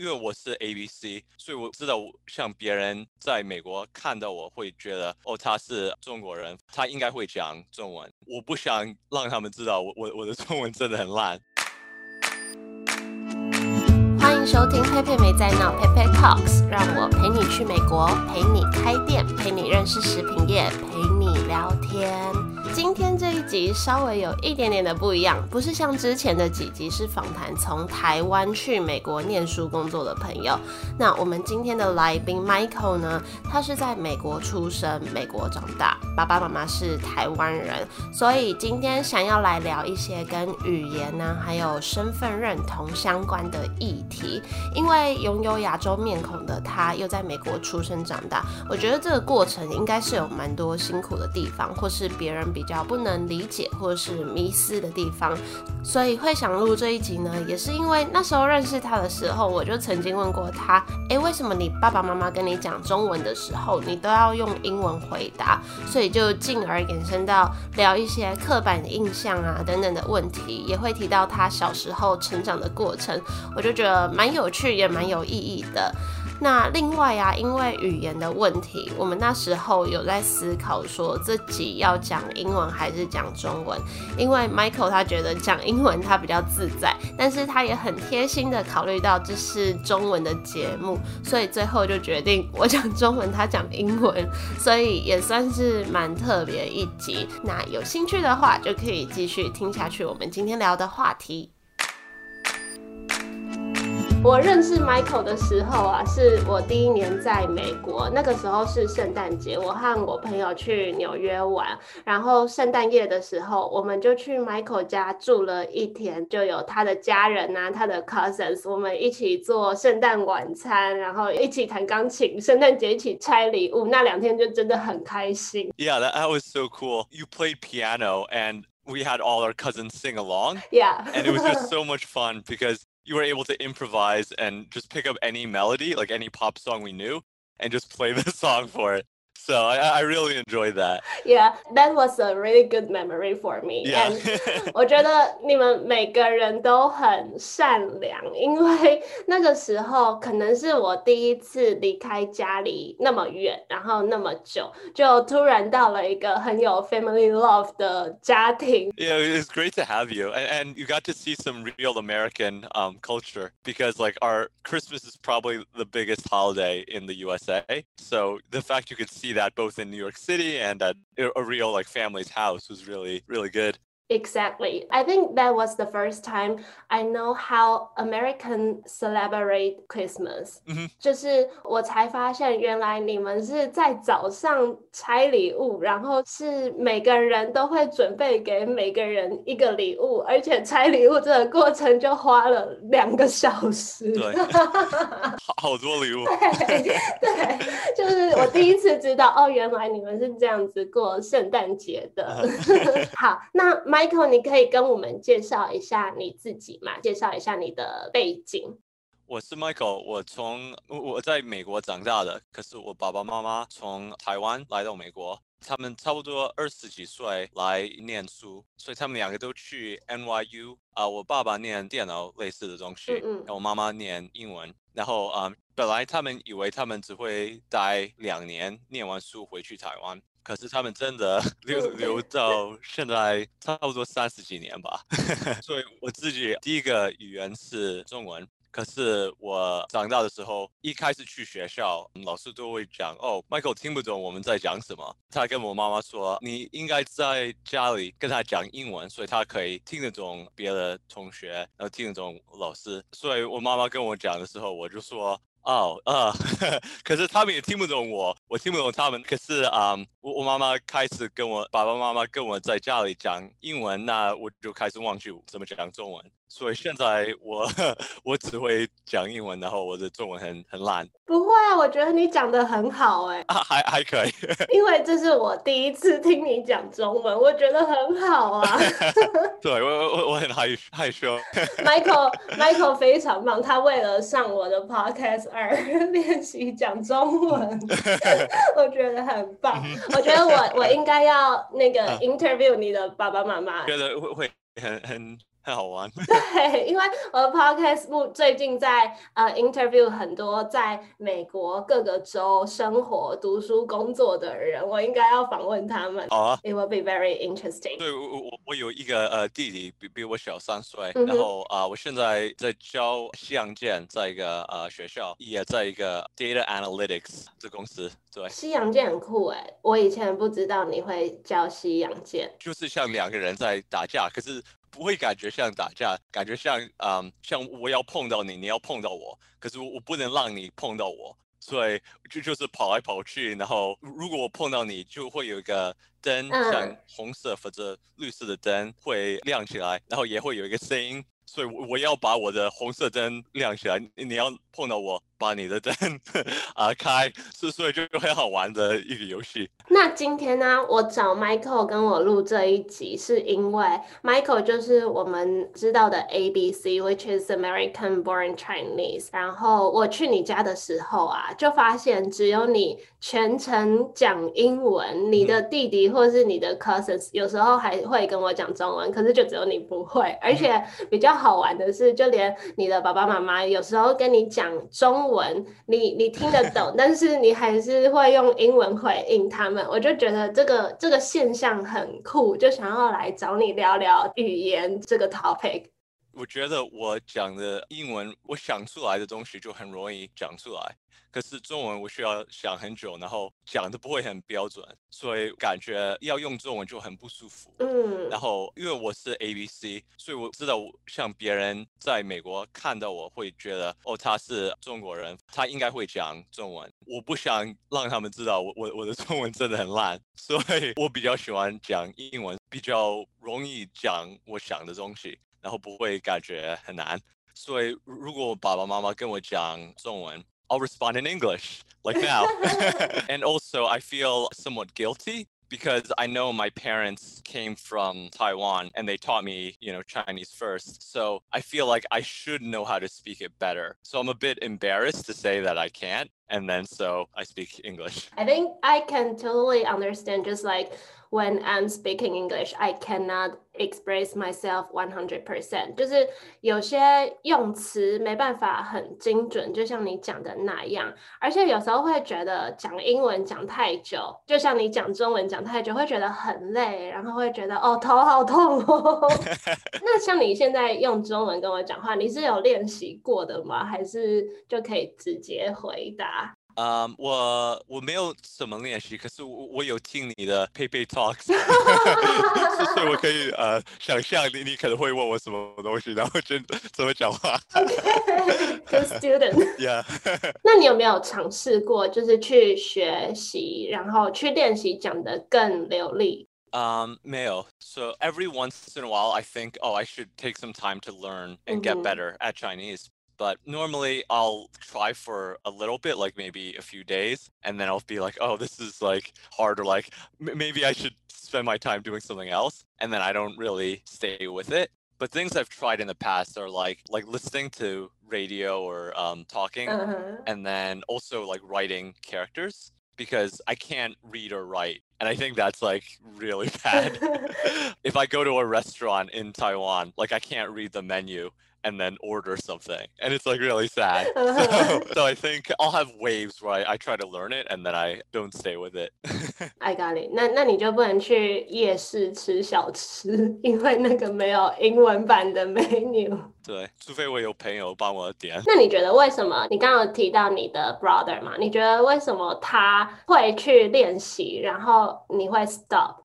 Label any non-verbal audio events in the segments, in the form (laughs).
因为我是 A B C，所以我知道像别人在美国看到我会觉得哦他是中国人，他应该会讲中文。我不想让他们知道我我我的中文真的很烂。欢迎收听佩佩没在闹佩佩 Talks，让我陪你去美国，陪你开店，陪你认识食品业，陪你聊天。今天这一集稍微有一点点的不一样，不是像之前的几集是访谈从台湾去美国念书工作的朋友。那我们今天的来宾 Michael 呢，他是在美国出生，美国长大，爸爸妈妈是台湾人，所以今天想要来聊一些跟语言呢，还有身份认同相关的议题。因为拥有亚洲面孔的他，又在美国出生长大，我觉得这个过程应该是有蛮多辛苦的地方，或是别人比。比较不能理解或是迷失的地方，所以会想录这一集呢，也是因为那时候认识他的时候，我就曾经问过他，哎，为什么你爸爸妈妈跟你讲中文的时候，你都要用英文回答？所以就进而延伸到聊一些刻板印象啊等等的问题，也会提到他小时候成长的过程，我就觉得蛮有趣，也蛮有意义的。那另外啊，因为语言的问题，我们那时候有在思考说自己要讲英文还是讲中文。因为 Michael 他觉得讲英文他比较自在，但是他也很贴心的考虑到这是中文的节目，所以最后就决定我讲中文，他讲英文，(laughs) 所以也算是蛮特别一集。那有兴趣的话，就可以继续听下去我们今天聊的话题。我认识 Michael 的时候啊，是我第一年在美国，那个时候是圣诞节，我和我朋友去纽约玩，然后圣诞夜的时候，我们就去 Michael 家住了一天，就有他的家人呐，他的 cousins，我们一起做圣诞晚餐，然后一起弹钢琴，圣诞节一起拆礼物，那两天就真的很开心。Yeah, that was so cool. You played piano and we had all our cousins sing along. Yeah. And it was just so much fun because you were able to improvise and just pick up any melody, like any pop song we knew, and just play the (laughs) song for it. So I, I really enjoyed that. Yeah, that was a really good memory for me. Yeah. And (laughs) 我觉得你们每个人都很善良，因为那个时候可能是我第一次离开家里那么远，然后那么久，就突然到了一个很有 (laughs) family love 的家庭。Yeah, it was great to have you, and, and you got to see some real American um, culture because like our Christmas is probably the biggest holiday in the USA. So the fact you could see that both in New York City and at a real like family's house was really really good. Exactly. I think that was the first time I know how American celebrate Christmas. 就是我才发现，原来你们是在早上拆礼物，然后是每个人都会准备给每个人一个礼物，而且拆礼物这个过程就花了两个小时。对，好多礼物。对对，就是我第一次知道，哦，原来你们是这样子过圣诞节的。好，那 Michael，你可以跟我们介绍一下你自己吗？介绍一下你的背景。我是 Michael，我从我在美国长大的，可是我爸爸妈妈从台湾来到美国，他们差不多二十几岁来念书，所以他们两个都去 NYU 啊。我爸爸念电脑类似的东西，然后我妈妈念英文。然后啊，本来他们以为他们只会待两年，念完书回去台湾。可是他们真的 (laughs) 留留到现在差不多三十几年吧，(laughs) 所以我自己第一个语言是中文。可是我长大的时候，一开始去学校，老师都会讲哦，Michael 听不懂我们在讲什么。他跟我妈妈说，你应该在家里跟他讲英文，所以他可以听得懂别的同学，然后听得懂老师。所以我妈妈跟我讲的时候，我就说。哦，呃，(laughs) 可是他们也听不懂我，我听不懂他们。可是啊，我我妈妈开始跟我爸爸妈妈跟我在家里讲英文，那我就开始忘记怎么讲中文。所以现在我 (laughs) 我只会讲英文，然后我的中文很很烂。不会啊，我觉得你讲的很好哎，还还可以。因为这是我第一次听你讲中文，我觉得很好啊。(laughs) 对我我我很害害羞。Michael (laughs) Michael 非常棒，他为了上我的 podcast 而练习讲中文，我觉得很棒。我觉得我我应该要那个 interview 你的爸爸妈妈，觉得会会很很。很好玩。对，因为我的 podcast 目最近在呃 interview 很多在美国各个州生活、读书、工作的人，我应该要访问他们。好啊，It will be very interesting。对我我我我有一个呃弟弟比比我小三岁，嗯然后啊、我现在在教西洋剑，在一个呃学校，也在一个 data analytics 这公司，对，西洋剑很酷哎，我以前不知道你会教西洋剑。就是像两个人在打架，可是不会感觉像打架，感觉像嗯像我要碰到你，你要碰到我，可是我我不能让你碰到我。所以就就是跑来跑去，然后如果我碰到你，就会有一个灯，嗯像红色或者绿色的灯会亮起来，然后也会有一个声音，所以我我要把我的红色灯亮起来，你你要碰到我，把你的灯 (laughs) 啊开，是所以就很好玩的一个游戏。那今天呢，我找 Michael 跟我录这一集，是因为 Michael 就是我们知道的 ABC，which is American Born Chinese。然后我去你家的时候啊，就发现只有你全程讲英文，你的弟弟或是你的 cousins 有时候还会跟我讲中文，可是就只有你不会。而且比较好玩的是，就连你的爸爸妈妈有时候跟你讲中文，你你听得懂，(laughs) 但是你还是会用英文回应他们。我就觉得这个这个现象很酷，就想要来找你聊聊语言这个 topic。我觉得我讲的英文，我想出来的东西就很容易讲出来。可是中文我需要想很久，然后讲的不会很标准，所以感觉要用中文就很不舒服。嗯然后因为我是 A B C，所以我知道像别人在美国看到我会觉得哦他是中国人，他应该会讲中文。我不想让他们知道我我我的中文真的很烂，所以我比较喜欢讲英文，比较容易讲我想的东西，然后不会感觉很难。所以如果我爸爸妈妈跟我讲中文，I'll respond in English (laughs) like now. (laughs) and also, I feel somewhat guilty because I know my parents came from Taiwan and they taught me, you know, Chinese first. So I feel like I should know how to speak it better. So I'm a bit embarrassed to say that I can't. And then so I speak English. I think I can totally understand. Just like when I'm speaking English, I cannot express myself one hundred percent。就是有些用词没办法很精准，就像你讲的那样。而且有时候会觉得讲英文讲太久，就像你讲中文讲太久，会觉得很累，然后会觉得哦头好痛哦。那像你现在用中文跟我讲话，你是有练习过的吗？还是就可以直接回答？ (laughs) 嗯，我我没有怎么练习，可是我我有听你的 Pepe Talks，所以我可以呃(laughs) 想象你你可能会问我什么东西，然后就怎么讲话。 Good (laughs) student。 Yeah. (laughs) 那你有没有尝试过，就是去学习，然后去练习讲得更流利？ Um, Mayo. So every once in a while, I think, oh, I should take some time to learn and get Mhm. better at Chinese. But normally, I'll try for a little bit, like maybe a few days, and then I'll be like, oh, this is like hard, or like m- maybe I should spend my time doing something else, and then I don't really stay with it. But things I've tried in the past are like like listening to radio or um, talking, 嗯哼，and then also like writing characters because I can't read or write. And I think that's like really (laughs) bad. (laughs) if I go to a restaurant in Taiwan, like I can't read the menu and then order something. And it's like really sad. So, (laughs) (laughs) so I think I'll have waves where I, I try to learn it and then I don't stay with it. (laughs) I got it 那。那你就不能去夜市吃小吃，因为那个没有英文版的 menu。对，除非我有朋友帮我点。那你觉得为什么？你刚刚有提到你的 brother 嘛？你觉得为什么他会去练习，然后你会 stop？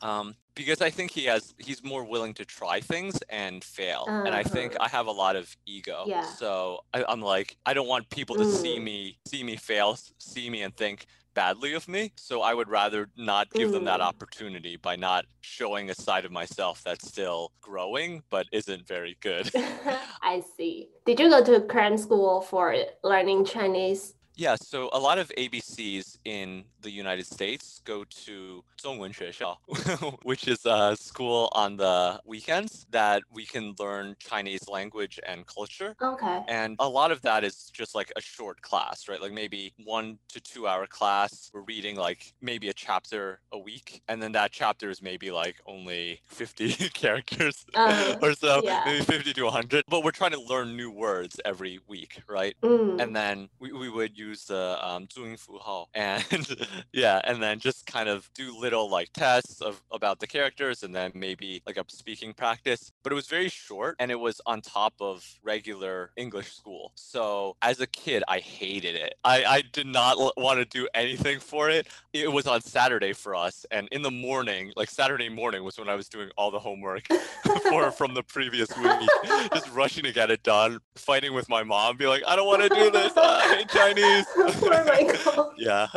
Um, because I think he has he's more willing to try things and fail. And I think Uh-huh. I have a lot of ego. Yeah. So I, I'm like I don't want people to see Mm. me see me fail, see me and think badly of me. So I would rather not give them that Mm. opportunity by not showing a side of myself that's still growing but isn't very good. (laughs) I (laughs) see. Did you go to Korean school for learning Chinese? Yeah, so a lot of ABCs in the United States go to 中文学校, (laughs) which is a school on the weekends that we can learn Chinese language and culture. Okay. And a lot of that is just like a short class, right? Like maybe one to two hour class. We're reading like maybe a chapter a week. And then that chapter is maybe like only 50 (laughs) characters Uh, or so, yeah. maybe 50 to 100. But we're trying to learn new words every week, right? Mm. and then we, we would use the um 注音符号 and (laughs) yeah and then just kind of do little like tests of about the characters and then maybe like a speaking practice but it was very short and it was on top of regular english school. So as a kid i hated it. I i did not want to do anything for it. It was on saturday for us and in the morning like saturday morning was when i was doing all the homework (laughs) for from the previous week just rushing to get it done fighting with my mom be like i don't want to do this. I hate chinese. (laughs) Oh Michael. (laughs) yeah.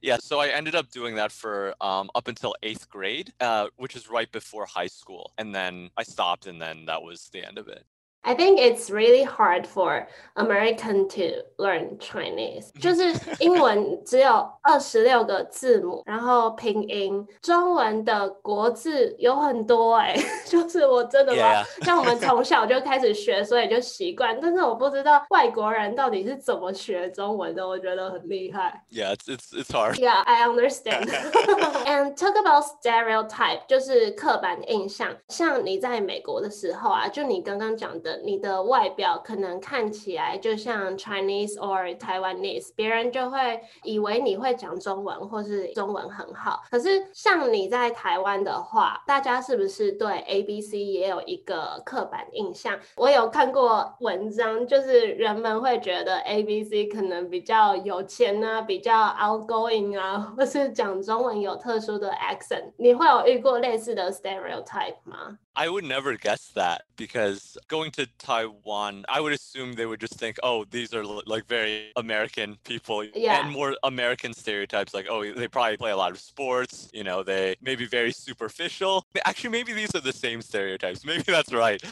Yeah so i ended up doing that for um, up until eighth grade uh, which is right before high school and then i stopped and then that was the end of it I think it's really hard for American to learn Chinese，就是英文只有二十六个字母，然后拼音，中文的国字有很多哎、就是我真的 Yeah, 像我们从小就开始学，所以就习惯，但是我不知道外国人到底是怎么学中文的，我觉得很厉害。 yeah it's (laughs) it's, it's hard Yeah, I understand. (laughs) And talk about stereotype，就是刻板印象。像你在美国的时候啊，就你刚刚讲的， 你的外表可能看起来就像 Chinese or Taiwanese，别人就会以为你会讲中文或是中文很好。可是像你在台湾的话，大家是不是对 A B C 也有一个刻板印象？我有看过文章，就是人们会觉得 A B C 可能比较有钱啊，比较 outgoing 啊，或是讲中文有特殊的 accent。你会有遇过类似的 stereotype 吗？I would never guess that because going to Taiwan, I would assume they would just think, oh, these are like very American people Yeah. and more American stereotypes like, oh, they probably play a lot of sports, you know, they may be very superficial. Actually, maybe these are the same stereotypes. (laughs) Maybe that's right.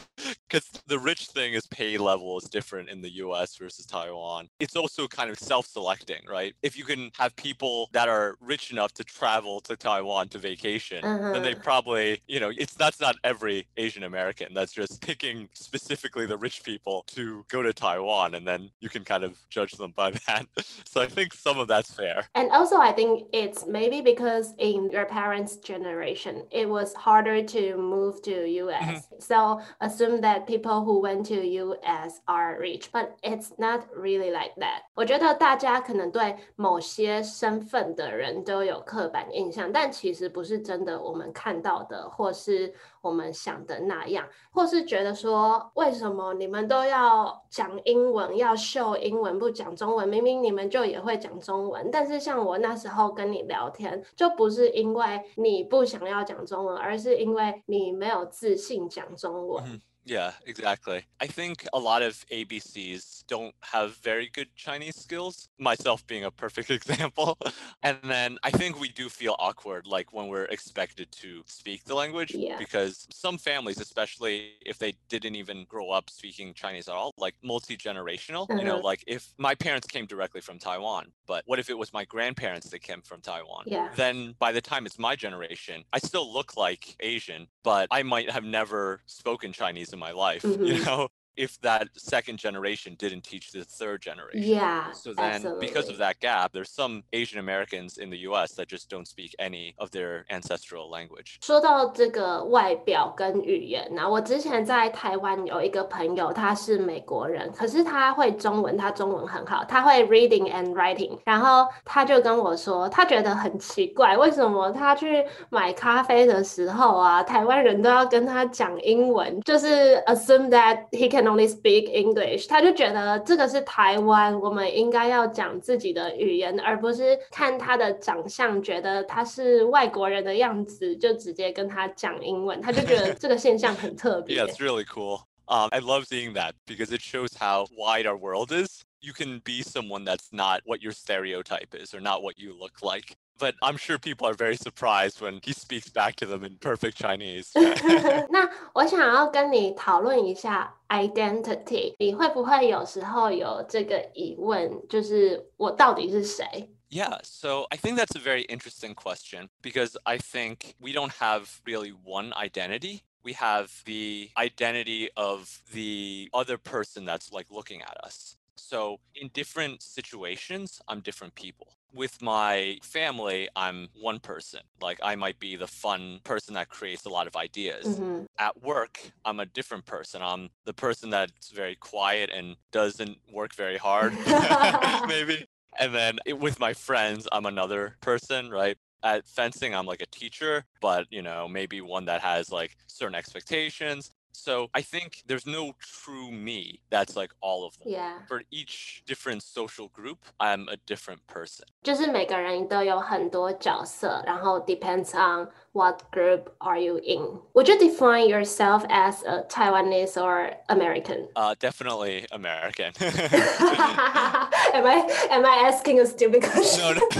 Because the rich thing is pay level is different in the US versus Taiwan. It's also kind of self selecting, right? If you can have people that are rich enough to travel to Taiwan to vacation, then they Uh-huh. probably, you know, it's that's not every Asian American. That's just picking (laughs) specifically the rich people to go to Taiwan, and then you can kind of judge them by (laughs) that. So I think some of that's fair. And also, I think it's maybe because in your parents' generation, it was harder to move to US. So assume that people who went to US are rich, but it's not really like that. 我觉得大家可能对某些身份的人都有刻板印象，但其实不是真的我们看到的，或是 我们想的那样，或是觉得说，为什么你们都要讲英文，要秀英文，不讲中文？明明你们就也会讲中文，但是像我那时候跟你聊天，就不是因为你不想要讲中文，而是因为你没有自信讲中文。Yeah, exactly. I think a lot of ABCs don't have very good Chinese skills, myself being a perfect (laughs) example. And then I think we do feel awkward, like when we're expected to speak the language, Yeah. because some families, especially if they didn't even grow up speaking Chinese at all, like multi generational, you know, Uh-huh. like if my parents came directly from Taiwan, but what if it was my grandparents that came from Taiwan? Yeah. Then by the time it's my generation, I still look like Asian, but I might have never spoken Chinese in my life, you Mhm. know? If that second generation didn't teach the third generation. Yeah, So then, because absolutely. of that gap, there's some Asian Americans in the US that just don't speak any of their ancestral language. 说到这个外表跟语言呢、我之前在台湾有一个朋友，他是美国人，可是他会中文，他中文很好，他会 reading and writing，然后他就跟我说，他觉得很奇怪，为什么他去买咖啡的时候啊，台湾人都要跟他讲英文，就是 assume that he can only speak English，他就觉得这个是台湾，我们应该要讲自己的语言，而不是看他的长相，觉得他是外国人的样子，就直接跟他讲英文，他就觉得这个现象很特别。 Yeah, it's really cool. Um, I love seeing that because it shows how wide our world is. You can be someone that's not what your stereotype is or not what you look like. But I'm sure people are very surprised when he speaks back to them in perfect Chinese. (laughs) (laughs) (laughs) 那我想要跟你讨论一下 identity，你会不会有时候有这个疑问，就是我到底是谁？ Yeah, so I think that's a very interesting question because I think we don't have really one identity. We have the identity of the other person that's like looking at us. So in different situations, I'm different people. With my family, I'm one person. Like I might be the fun person that creates a lot of ideas. Mm-hmm. At work, I'm a different person. I'm the person that's very quiet and doesn't work very hard, (laughs) (laughs) maybe. And then it, with my friends, I'm another person, right? At fencing, I'm like a teacher, but you know, maybe one that has like certain expectations. So I think there's no true me that's like all of them. Yeah， For each different social group, I'm a different person. 就是每个人都有很多角色，然后 depends on what group are you in. Would you define yourself as a Taiwanese or American? Uh, definitely American. (laughs) (laughs) (laughs) (laughs) am I am I asking a stupid question? no, no. (laughs)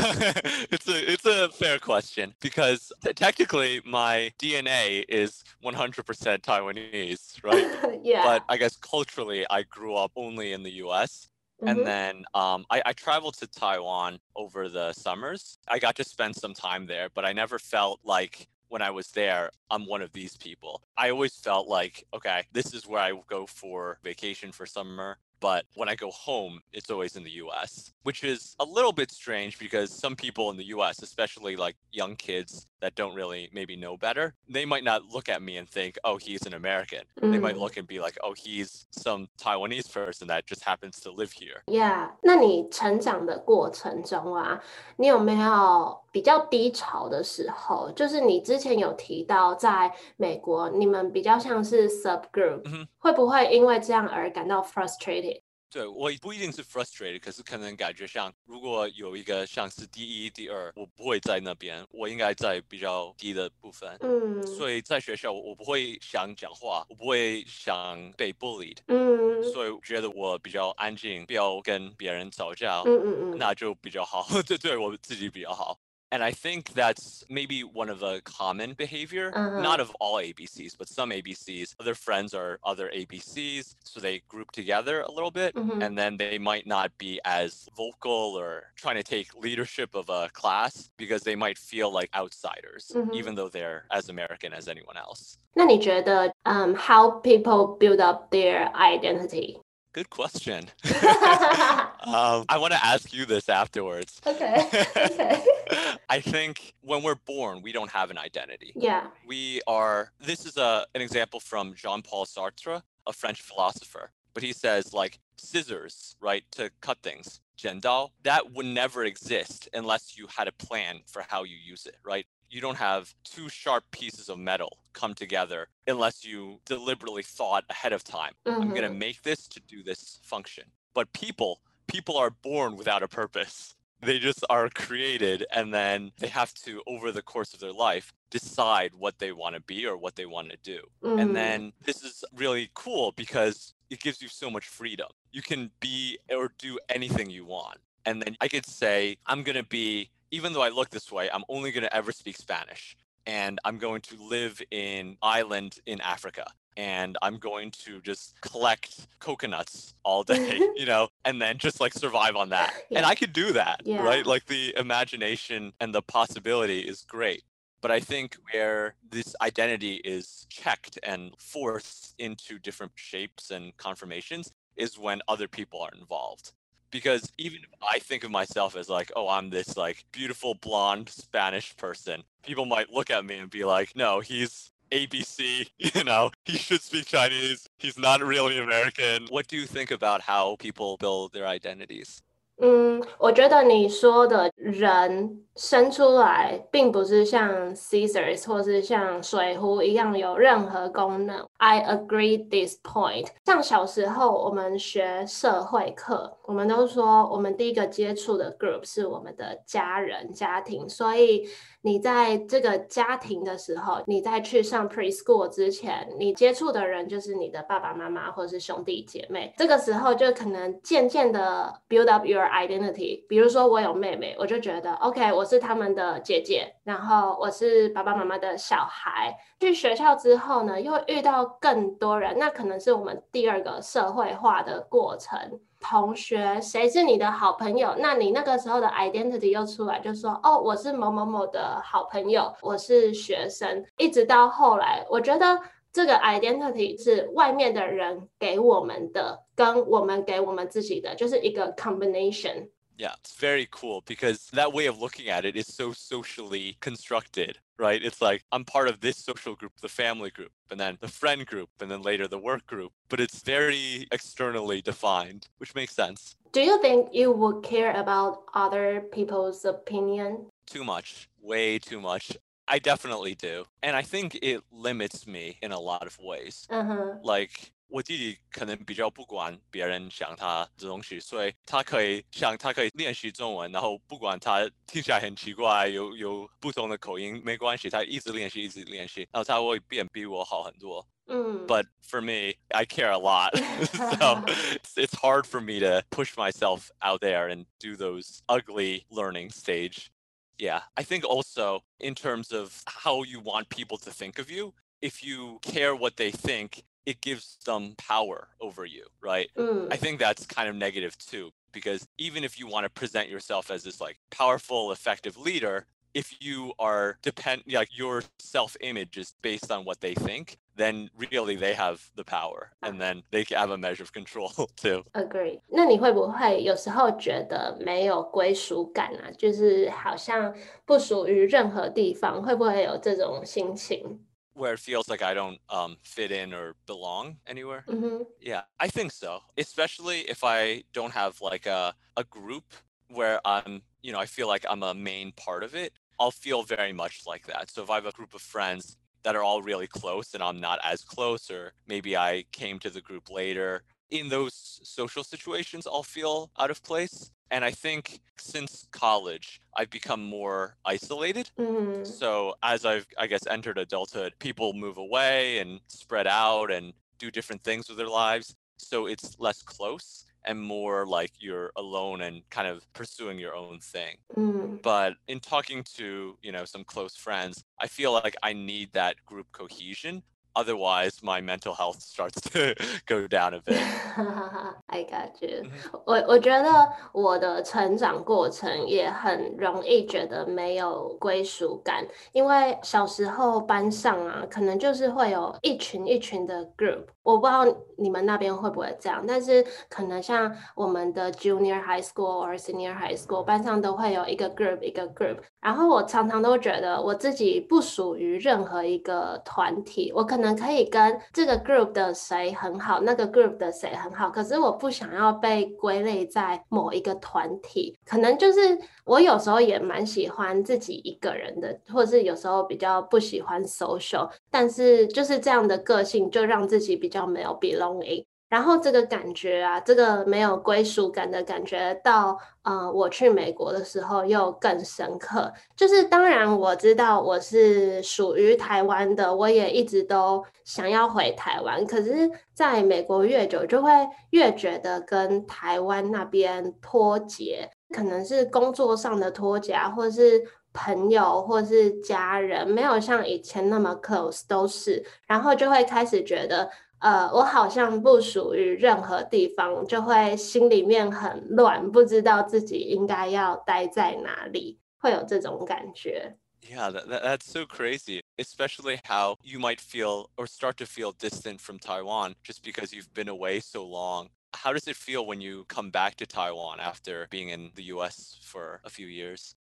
it's a it's a fair question because t- technically my DNA is 100% Taiwanese, right? (laughs) yeah. But I guess culturally, I grew up only in the U.S. And then um, I, I traveled to Taiwan over the summers. I got to spend some time there, but I never felt like when I was there, I'm one of these people. I always felt like, okay, this is where I go for vacation for summer. But when I go home, it's always in the US, which is a little bit strange because some people in the US, especially like young kids that don't really maybe know better, they might not look at me and think, oh, he's an American. They might Mm. look and be like, oh, he's some Taiwanese person that just happens to live here. Yeah，那你成长的过程中啊，你有没有比较低潮的时候？就是你之前有提到，在美国你们比较像是 subgroup，、嗯哼会不会因为这样而感到 frustrated？ 对我不一定是 frustrated，可是可能感觉像如果有一个像是第一、第二，我不会在那边，我应该在比较低的部分。嗯所以在学校，我我不会想讲话，我不会想被 bullied，嗯所以觉得我比较安静，不要跟别人吵架，嗯嗯嗯那就比较好，(laughs) 对对我自己比较好。And I think that's maybe one of the common behavior, Uh-huh. not of all ABCs, but some ABCs. Other friends are other ABCs, so they group together a little bit, Mhm. and then they might not be as vocal or trying to take leadership of a class because they might feel like outsiders, Mhm. even though they're as American as anyone else. 那你觉得，嗯、h o w people build up their identity？ Good question. (laughs) (laughs) um, I want to ask you this afterwards. Okay. Okay. (laughs) I think when we're born, we don't have an identity. Yeah. We are, this is a, an example from Jean Paul Sartre, a French philosopher. But he says, like, scissors, right, to cut things, 剪刀, that would never exist unless you had a plan for how you use it, right? You don't have two sharp pieces of metal come together unless you deliberately thought ahead of time. I'm going to make this to do this function. But people, people are born without a purpose. They just are created and then they have to, over the course of their life, decide what they want to be or what they want to do. Mm. And then this is really cool because it gives you so much freedom. You can be or do anything you want. And then I could say, I'm going to be, even though I look this way, I'm only going to ever speak Spanish. And I'm going to live in island in Africa. And I'm going to just collect coconuts all day, (laughs) (laughs) you know, and then just like survive on that. And I could do that, Yeah. right? Like the imagination and the possibility is great. But I think where this identity is checked and forced into different shapes and conformations is when other people are involved Because even if I think of myself as like, oh, I'm this like beautiful blonde Spanish person, people might look at me and be like, no, he's ABC, (laughs) you know, he should speak Chinese. He's not really American. What do you think about how people build their identities? 嗯，我觉得你说的人 生出来，并不是像 scissors 或是像水壶一样有任何功能。I agree this point。像小时候我们学社会课，我们都说我们第一个接触的 group 是我们的家人、家庭，所以你在这个家庭的时候，你在去上 preschool 之前，你接触的人就是你的爸爸妈妈或是兄弟姐妹。这个时候就可能渐渐的 build up your identity。比如说我有妹妹，我就觉得 OK，我是他们的姐姐，然后我是爸爸妈妈的小孩。去学校之后呢，又遇到更多人，那可能是我们第二个社会化的过程。同学，谁是你的好朋友？那你那个时候的 identity 又出来，就说哦，我是某某某的好朋友，我是学生。一直到后来，我觉得这个 identity 是外面的人给我们的，跟我们给我们自己的，就是一个 combination。Yeah, it's very cool because that way of looking at it is so socially constructed, right? It's like I'm part of this social group, the family group, and then the friend group, and then later the work group, but it's very externally defined, which makes sense. Do you think you would care about other people's opinion? Too much, way too much. I definitely do. And I think it limits me in a lot of ways. Uh-huh. Like 我弟弟可能比较不管别人想他的东西，所以他可以像他可以练习中文，然后不管他听起来很奇怪，有有不同的口音没关系，他一直练习，一直练习，然后他会变比我好很多。Mm. But for me, I care a lot. (laughs) so it's, (laughs) it's hard for me to push myself out there and do those ugly learning stage. Yeah. I think also in terms of how you want people to think of you, if you care what they think, it gives them power over you, right? Mm. I think that's kind of negative too, because even if you want to present yourself as this like powerful, effective leader, if you are depend like your self-image is based on what they think, then really they have the power and then they have a measure of control (laughs) too. Agree。那你会不会有时候觉得没有归属感啊？就是好像不属于任何地方，会不会有这种心情？ Where it feels like I don't um, fit in or belong anywhere. 嗯哼，Yeah, I think so. Especially if I don't have like a, a group where I'm, you know, I feel like I'm a main part of it, I'll feel very much like that. So if I have a group of friends that are all really close and I'm not as close, or maybe I came to the group later, in those social situations, I'll feel out of place. And I think since college, I've become more isolated. 嗯 So as I've, I guess, entered adulthood, people move away and spread out and do different things with their lives. So it's less close and more like you're alone and kind of pursuing your own thing. 嗯 But in talking to, you know, some close friends, I feel like I need that group cohesion Otherwise, my mental health starts to (laughs) go down a bit. (laughs) ，I got you 嗯。我我觉得我的成长过程也很容易觉得没有归属感，因为小时候班上啊，可能就是会有一群一群的 group，我不知道你们那边会不会这样，但是可能像我们的 junior high school 或 senior high school 班上都会有一个 group 一个 group，然后我常常都觉得我自己不属于任何一个团体，我可 能可以跟这个 group 的谁很好，那个 group 的谁很好，可是我不想要被归类在某一个团体，可能就是我有时候也蛮喜欢自己一个人的，或是有时候比较不喜欢 social，但是就是这样的个性就让自己比较没有 belonging。然后这个感觉啊，这个没有归属感的感觉，到呃我去美国的时候又更深刻。就是当然我知道我是属于台湾的，我也一直都想要回台湾。可是在美国越久，就会越觉得跟台湾那边脱节，可能是工作上的脱节啊，或是朋友或是家人，没有像以前那么 close 都是，然后就会开始觉得。呃，我好像不属于任何地方，就会心里面很乱，不知道自己应该要待在哪里，会有这种感觉。 Yeah, that, that, that's so crazy, especially how you might feel or start to feel distant from Taiwan just because you've been away so long. How does it feel when you come back to Taiwan after being in the US for a few years?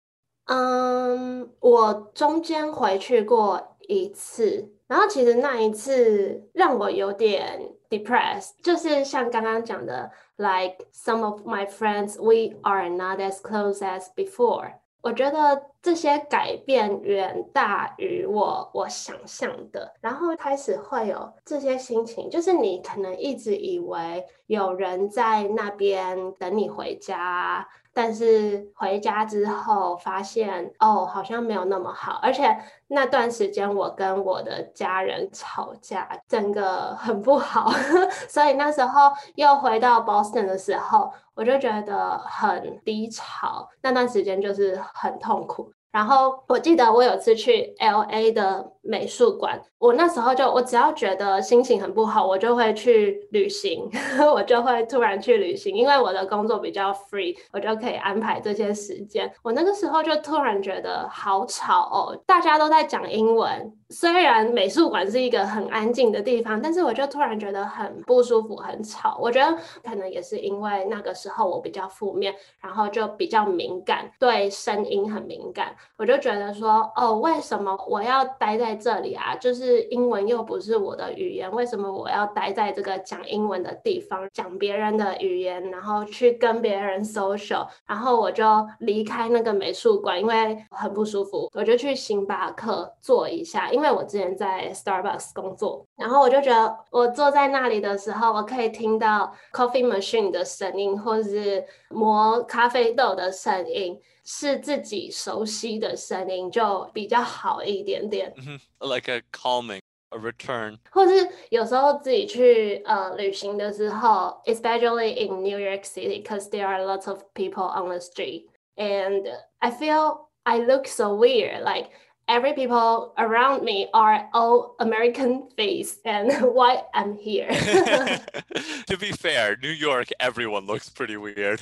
嗯，我中间回去过一次，然后其实那一次让我有点 depressed，就是像刚刚讲的，like some of my friends we are not as close as before。我觉得这些改变远大于我我想象的，然后开始会有这些心情，就是你可能一直以为有人在那边等你回家，但是回家之后发现哦，好像没有那么好，而且那段时间我跟我的家人吵架，整个很不好，(laughs) 所以那时候又回到 Boston 的时候，我就觉得很低潮，那段时间就是很痛苦。然后我记得我有次去 L A 的美术馆，我那时候就我只要觉得心情很不好，我就会去旅行，(laughs) 我就会突然去旅行，因为我的工作比较 free，我就可以安排这些时间。我那个时候就突然觉得好吵哦，大家都在讲英文。虽然美术馆是一个很安静的地方，但是我就突然觉得很不舒服、很吵。我觉得可能也是因为那个时候我比较负面，然后就比较敏感，对声音很敏感。我就觉得说，哦，为什么我要待在这里啊？就是英文又不是我的语言，为什么我要待在这个讲英文的地方，讲别人的语言，然后去跟别人 social？然后我就离开那个美术馆，因为很不舒服，我就去星巴克坐一下。因为我之前在 Starbucks 工作，然后我就觉得我坐在那里的时候，我可以听到 coffee machine 的声音，或者是磨咖啡豆的声音，是自己熟悉的声音，就比较好一点点。Like a calming, a return。或是有时候自己去呃旅行的时候，especially in New York City, because there are lots of people on the street, and I feel I look so weird, like. every people around me are all American face and (laughs) why I'm here. (laughs) (laughs) to be fair, New York, everyone looks pretty weird.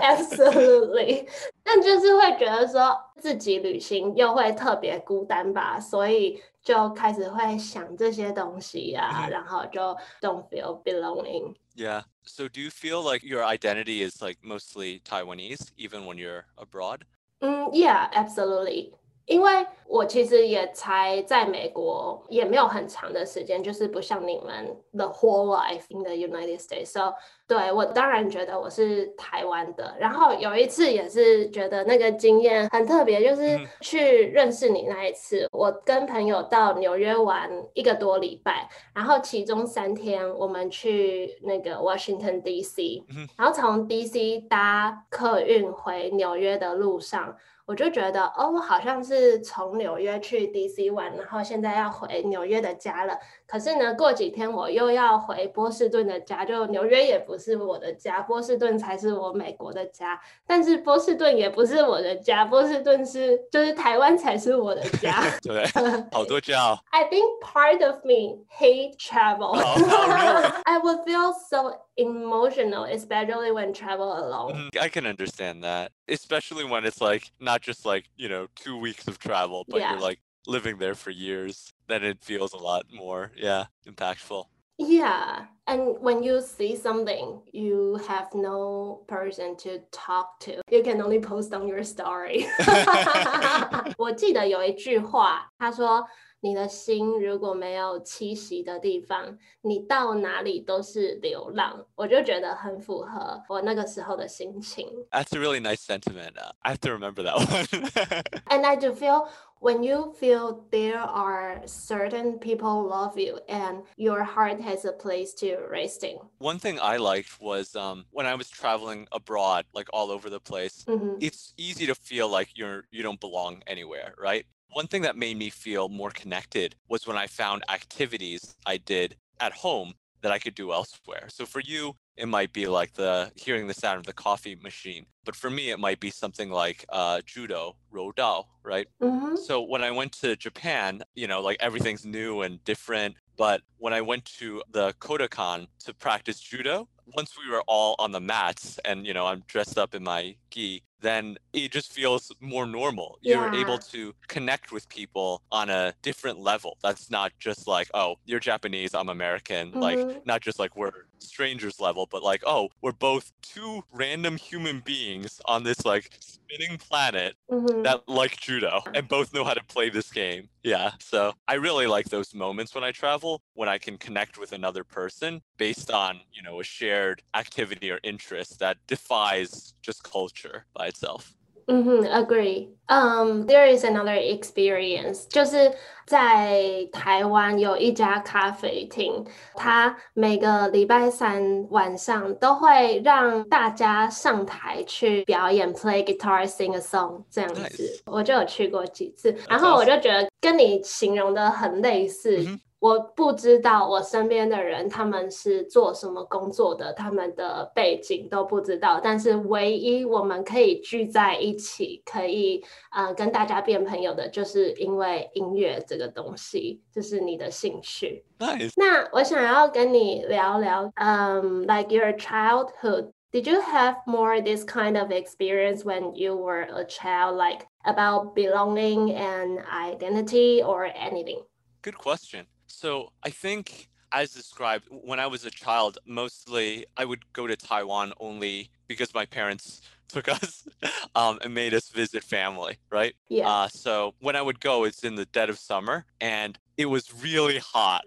Absolutely. 但就是会觉得说自己旅行又会特别孤单吧，所以就开始会想这些东西啊，然后就 don't feel belonging. Yeah. So do you feel like your identity is like mostly Taiwanese even when you're abroad? Mm, 嗯，Yeah，absolutely。因为我其实也才在美国，也没有很长的时间，就是不像你们 the whole life in the United States。So，对我当然觉得我是台湾的。然后有一次也是觉得那个经验很特别，就是去认识你那一次，我跟朋友到纽约玩一个多礼拜，然后其中三天我们去那个 Washington D.C.，然后从 D.C. 搭客运回纽约的路上。我就觉得哦，我好像是从纽约去 DC 玩，然后现在要回纽约的家了。可是呢，过几天我又要回波士顿的家，就纽约也不是我的家，波士顿才是我美国的家。但是波士顿也不是我的家，波士顿是就是台湾才是我的家。(laughs) 对，好多家。哦 I think part of me hate travel. (laughs) I would feel so emotional, especially when travel alone. I can understand that, especially when it's like not just like you know two weeks of travel, but yeah. you're like living there for years. Then it feels a lot more, yeah, impactful. Yeah. And when you see something, you have no person to talk to. You can only post on your story. (laughs) (laughs) (laughs) 我记得有一句话，他说 你的心如果没有栖息的地方，你到哪里都是流浪。我就觉得很符合我那个时候的心情。That's a really nice sentiment. I have to remember that one. (laughs) and (laughs) I do feel when you feel there are certain people love you and your heart has a place to resting. One thing I liked was um, when I was traveling abroad, like all over the place, mm-hmm. it's easy to feel like you're you don't belong anywhere, right? One thing that made me feel more connected was when I found activities I did at home that I could do elsewhere. So for you, it might be like the hearing the sound of the coffee machine. But for me, it might be something like uh, judo, rodao, right? Mm-hmm. So when I went to Japan, you know, like everything's new and different. But when I went to the Kodokan to practice judo, once we were all on the mats and, you know, I'm dressed up in my gi, then it just feels more normal. Yeah. You're able to connect with people on a different level. That's not just like, oh, you're Japanese, I'm American. Mm-hmm. Like, not just like we're strangers level, but like, oh, we're both two random human beings on this like spinning planet mm-hmm. that like judo and both know how to play this game. Yeah. So I really like those moments when I travel, when I can connect with another person based on, you know, a shared activity or interest that defies just culture by itself. Mm-hmm, agree. Um, there is another experience，就是在台湾有一家咖啡厅，它每个礼拜三晚上都会让大家上台去表演，play guitar, sing a song 这样子。我就有去过几次，然后我就觉得跟你形容的很类似。 我不知道我身边的人他们是做什么工作的，他们的背景都不知道。但是唯一我们可以聚在一起，可以呃跟大家变朋友的，就是因为音乐这个东西，就是你的兴趣。Nice. 那我想要跟你聊聊，嗯、um,，like your childhood. Did you have more this kind of experience when you were a child, like about belonging and identity or anything? Good question. So I think, as described, when I was a child, mostly I would go to Taiwan only because my parents (laughs) took us um, and made us visit family, right? Yeah. Uh, so when I would go, it's in the dead of summer and it was really hot.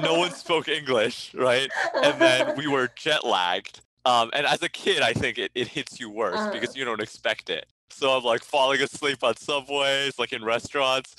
no one (laughs) spoke English, right? And then we were jet lagged. Um, and as a kid, I think it, it hits you worse Uh. because you don't expect it. So I'm like falling asleep on subways, like in restaurants.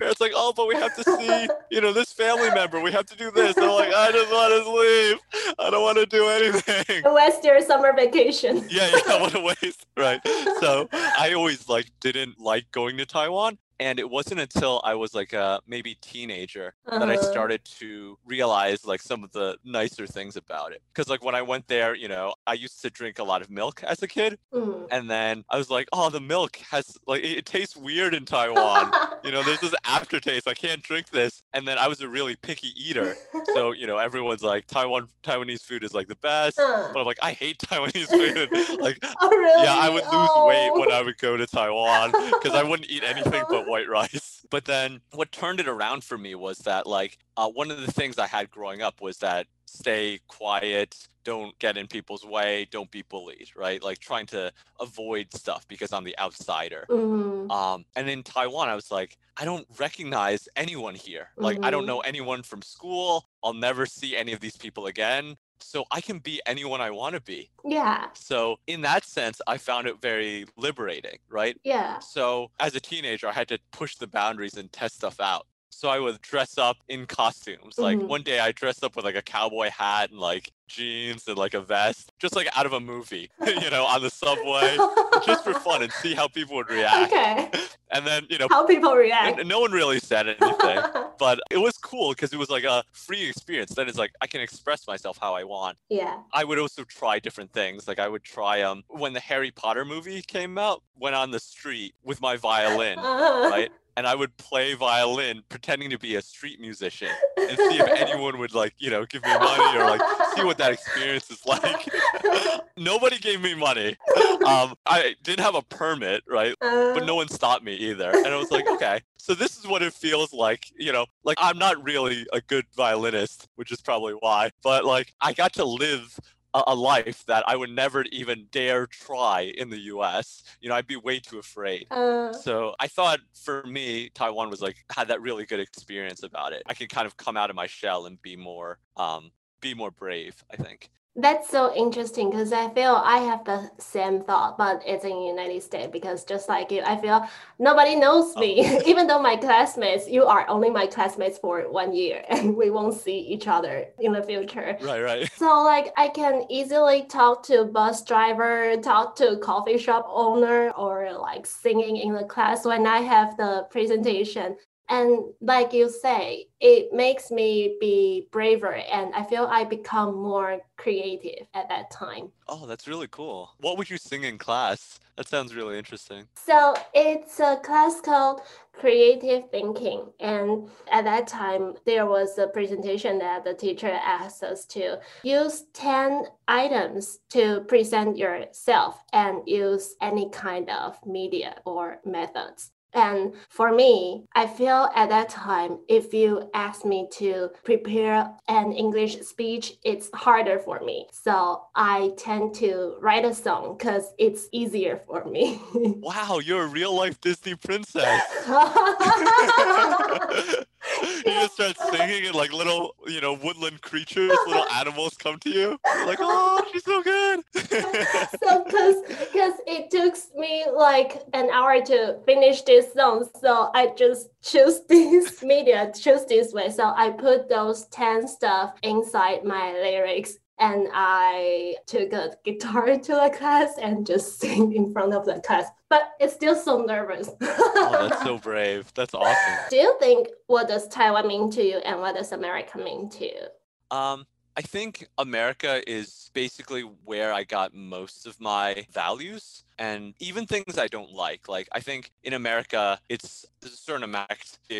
Parents like, oh, but we have to see, you know, this family member. We have to do this. I'm like, I just want to sleep. I don't want to do anything. Waste your summer vacation. (laughs) Yeah, yeah, what a waste. Right. So I always like didn't like going to Taiwan. And it wasn't until I was like a maybe teenager that I Uh-huh. started to realize like some of the nicer things about it. Because like when I went there, you know, I used to drink a lot of milk as a kid. Mm. And then I was like, oh, the milk has like it, it tastes weird in Taiwan. (laughs) you know, there's this aftertaste. I can't drink this. And then I was a really picky eater. So, you know, everyone's like Taiwan Taiwanese food is like the best. But I'm like, I hate Taiwanese food. (laughs) like oh, really? yeah, I would lose weight when Oh. I would go to Taiwan because I wouldn't eat anything but white (laughs) rice. But then what turned it around for me was that like uh, one of the things I had growing up was that stay quiet, don't get in people's way, don't be bullied, right? Like trying to avoid stuff because I'm the outsider. Mhm. Um, and in Taiwan, I was like, I don't recognize anyone here. Like, I don't Mhm. know anyone from school. I'll never see any of these people again. So I can be anyone I want to be. Yeah, So, in that sense, I found it very liberating, right? yeah. So, as a teenager, I had to push the boundaries and test stuff out. So, I would dress up in costumes. Like, Mhm. one day I dressed up with like a cowboy hat and like jeans and like a vest, just like out of a movie, (laughs) you know, on the subway, just for fun and see how people would react. okay. (laughs) And then, you know, How people react. no one really said anything, (laughs) but it was cool because it was like a free experience. Then it's like I can express myself how I want. yeah. I would also try different things. Like I would try um when the Harry Potter movie came out, went on the street with my violin, Uh-huh. right? And I would play violin pretending to be a street musician and see if anyone would like, you know, give me money or like see what that experience is like. (laughs) Nobody gave me money. Um I didn't have a permit, right? but no one stopped me either. And I was like, okay, so this is what it feels like, you know, like I'm not really a good violinist, which is probably why, but like I got to live a, a life that I would never even dare try in the US. You know, I'd be way too afraid. Uh, So I thought for me, Taiwan was like had that really good experience about it. I could kind of come out of my shell and be more um be more brave, I think. That's so interesting because I feel I have the same thought, but it's in the United States because just like you, I feel nobody knows oh. me. (laughs) Even though my classmates, you are only my classmates for one year (laughs) and we won't see each other in the future. Right, right. So like I can easily talk to bus driver, talk to coffee shop owner or like singing in the class when I have the presentation. And like you say, it makes me be braver and I feel I become more creative at that time. Oh, that's really cool. What would you sing in class? That sounds really interesting. So it's a class called Creative Thinking. And at that time, there was a presentation that the teacher asked us to use 10 items to present yourself and use any kind of media or methods. And for me, I feel at that time, if you ask me to prepare an English speech, it's harder for me. So I tend to write a song because it's easier for me. Wow, you're a real life Disney princess. (laughs) (laughs) (laughs) you just start singing and like little, you know, woodland creatures, little animals come to you. You're like, oh, she's so good. (laughs) so because because it took me like an hour to finish this song so i just choose (laughs) this media choose this way so i put those 10 stuff inside my lyrics and I took a guitar to the class and just (laughs) sing in front of the class. But it's still so nervous. oh, that's so (laughs) brave. That's awesome. Do you think what does Taiwan mean to you and what does America mean to you? Um, I think America is basically where I got most of my values and even things I don't like. Like I think in America, it's there's a certain amount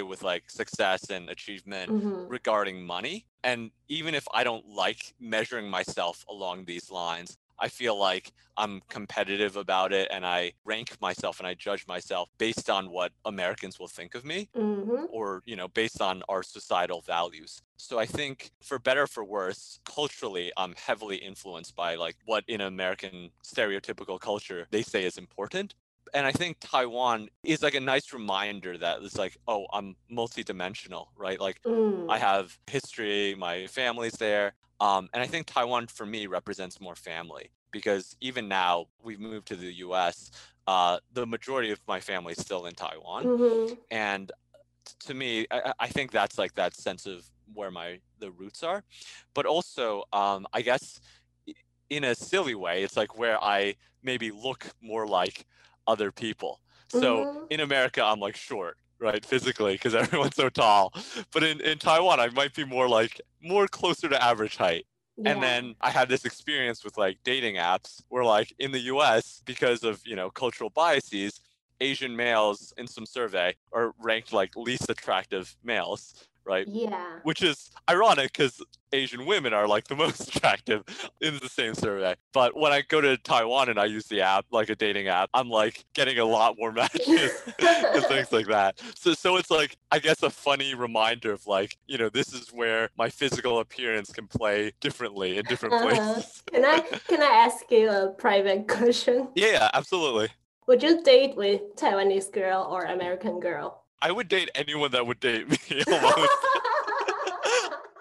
with like success and achievement Mhm. regarding money. And even if I don't like measuring myself along these lines, I feel like I'm competitive about it and I rank myself and I judge myself based on what Americans will think of me Mhm. or you know based on our societal values so i think for better or for worse culturally i'm heavily influenced by like what in american stereotypical culture they say is important and i think taiwan is like a nice reminder that it's like oh i'm multidimensional right like Mm. I have history, my family's there. Um, and I think Taiwan for me represents more family because even now we've moved to the US. Uh, the majority of my family is still in Taiwan. Mhm. And to me, I, I- I think that's like that sense of where my the roots are. But also, um, I guess in a silly way, it's like where I maybe look more like other people. So Mhm. in America, I'm like short, right, physically, because (laughs) everyone's so tall. But in, in Taiwan, I might be more like more closer to average height. Yeah. And then I had this experience with like dating apps where like in the US, because of you know cultural biases, Asian males in some survey are ranked like least attractive males, right? yeah. Which is ironic because Asian women are like the (laughs) most attractive in the same survey. But when I go to Taiwan and I use the app, like a dating app, I'm like getting a lot more (laughs) matches (laughs) and things like that. So so it's like I guess a funny reminder of like, you know, this is where my physical appearance can play differently in different Uh-huh. places. Can I can I ask you a private question? Yeah, yeah, absolutely. Would you date with Taiwanese girl or American girl? I would date anyone that would date me. (laughs) (laughs)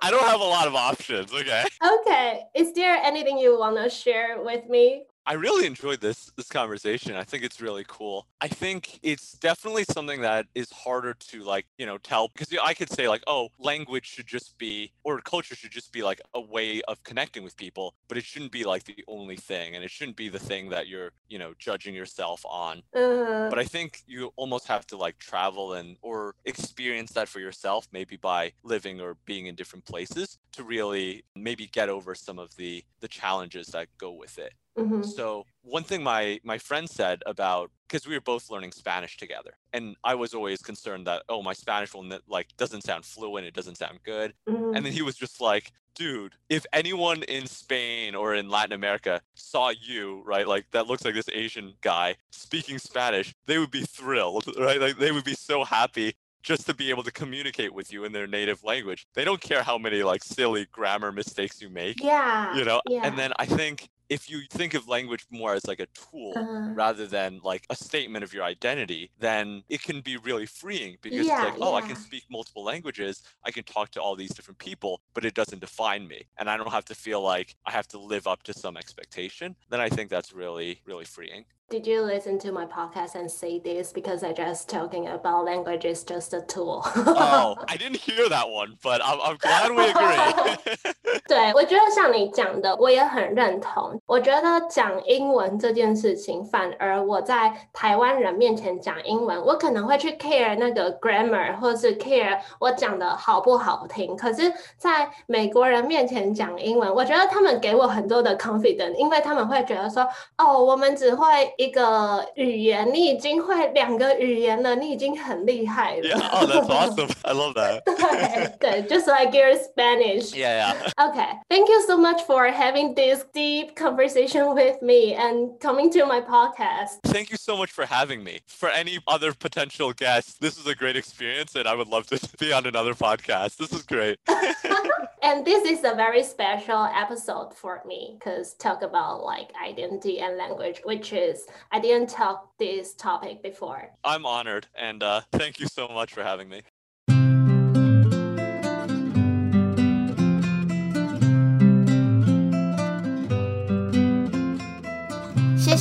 I don't have a lot of options, okay? okay. Is there anything you want to share with me? I really enjoyed this this conversation. I think it's really cool. I think it's definitely something that is harder to like, you know, tell because I could say like, oh, language should just be or culture should just be like a way of connecting with people, but it shouldn't be like the only thing and it shouldn't be the thing that you're, you know, judging yourself on. Uh, But I think you almost have to like travel and or experience that for yourself maybe by living or being in different places to really maybe get over some of the the challenges that go with it. Mhm. So one thing my my friend said about because we were both learning Spanish together, and I was always concerned that oh my Spanish will like doesn't sound fluent, it doesn't sound good, Mhm. and then he was just like, dude, if anyone in Spain or in Latin America saw you, right, like that looks like this Asian guy speaking Spanish, they would be thrilled, (laughs) right? Like they would be so happy just to be able to communicate with you in their native language. They don't care how many like silly grammar mistakes you make, yeah. you know? Yeah. And then I think if you think of language more as like a tool Uh-huh. rather than like a statement of your identity, then it can be really freeing because Yeah, it's like, oh, I can speak multiple languages, I can talk to all these different people, but it doesn't define me. And I don't have to feel like I have to live up to some expectation. Then I think that's really, really freeing Did you listen to my podcast and say this because I just talking about language is just a tool? Oh, I didn't (laughs) hear that one, but I'm, I'm glad we agree. (laughs) (laughs) 对，我觉得像你讲的，我也很认同。我觉得讲英文这件事情，反而我在台湾人面前讲英文，我可能会去 care 那个 grammar，或是 care 我讲的好不好听。可是，在美国人面前讲英文，我觉得他们给我很多的 confidence，因为他们会觉得说，哦，我们只会 一个语言，你已经会两个语言了，你已经很厉害了。 yeah, oh, that's awesome. I love that. (laughs) 对对，just like your Spanish. Yeah, yeah. Okay, thank you so much for having this deep conversation with me and coming to my podcast. Thank you so much for having me. For any other potential guests, this is a great experience and I would love to (laughs) be on another podcast. This is great. (laughs) And this is a very special episode for me because talk about like identity and language, which is I didn't talk this topic before. I'm honored and uh, thank you so much for having me.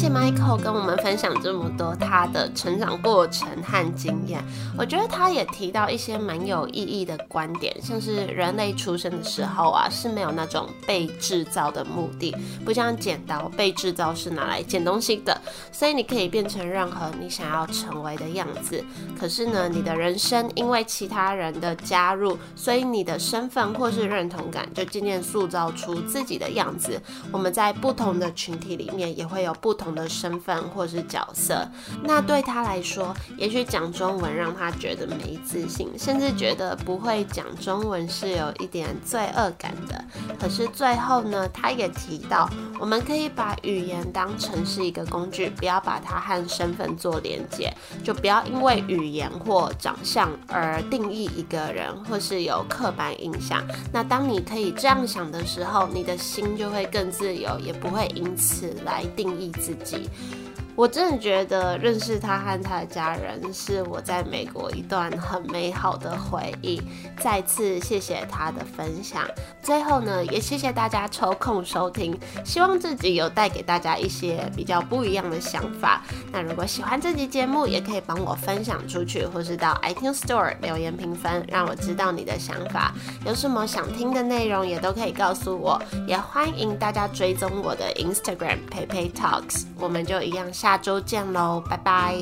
Michael 跟我们分享这么多他的成长过程和经验。我觉得他也提到一些蛮有意义的观点，像是人类出生的时候啊是没有那种被制造的目的，不像剪刀被制造是拿来剪东西的，所以你可以变成任何你想要成为的样子。可是呢，你的人生因为其他人的加入，所以你的身份或是认同感就渐渐塑造出自己的样子。我们在不同的群体里面也会有不同的身份或是角色。那对他来说，也许讲中文让他觉得没自信，甚至觉得不会讲中文是有一点罪恶感的。可是最后呢，他也提到，我们可以把语言当成是一个工具，不要把它和身份做连接，就不要因为语言或长相而定义一个人，或是有刻板印象。那当你可以这样想的时候，你的心就会更自由，也不会因此来定义自己。自己。我真的觉得认识他和他的家人是我在美国一段很美好的回忆。再次谢谢他的分享。最后呢，也谢谢大家抽空收听，希望自己有带给大家一些比较不一样的想法。那如果喜欢这集节目，也可以帮我分享出去，或是到 iTunes Store 留言评分，让我知道你的想法。有什么想听的内容，也都可以告诉我。也欢迎大家追踪我的 Instagram PayPay Talks，我们就一样下。下周见喽，拜拜。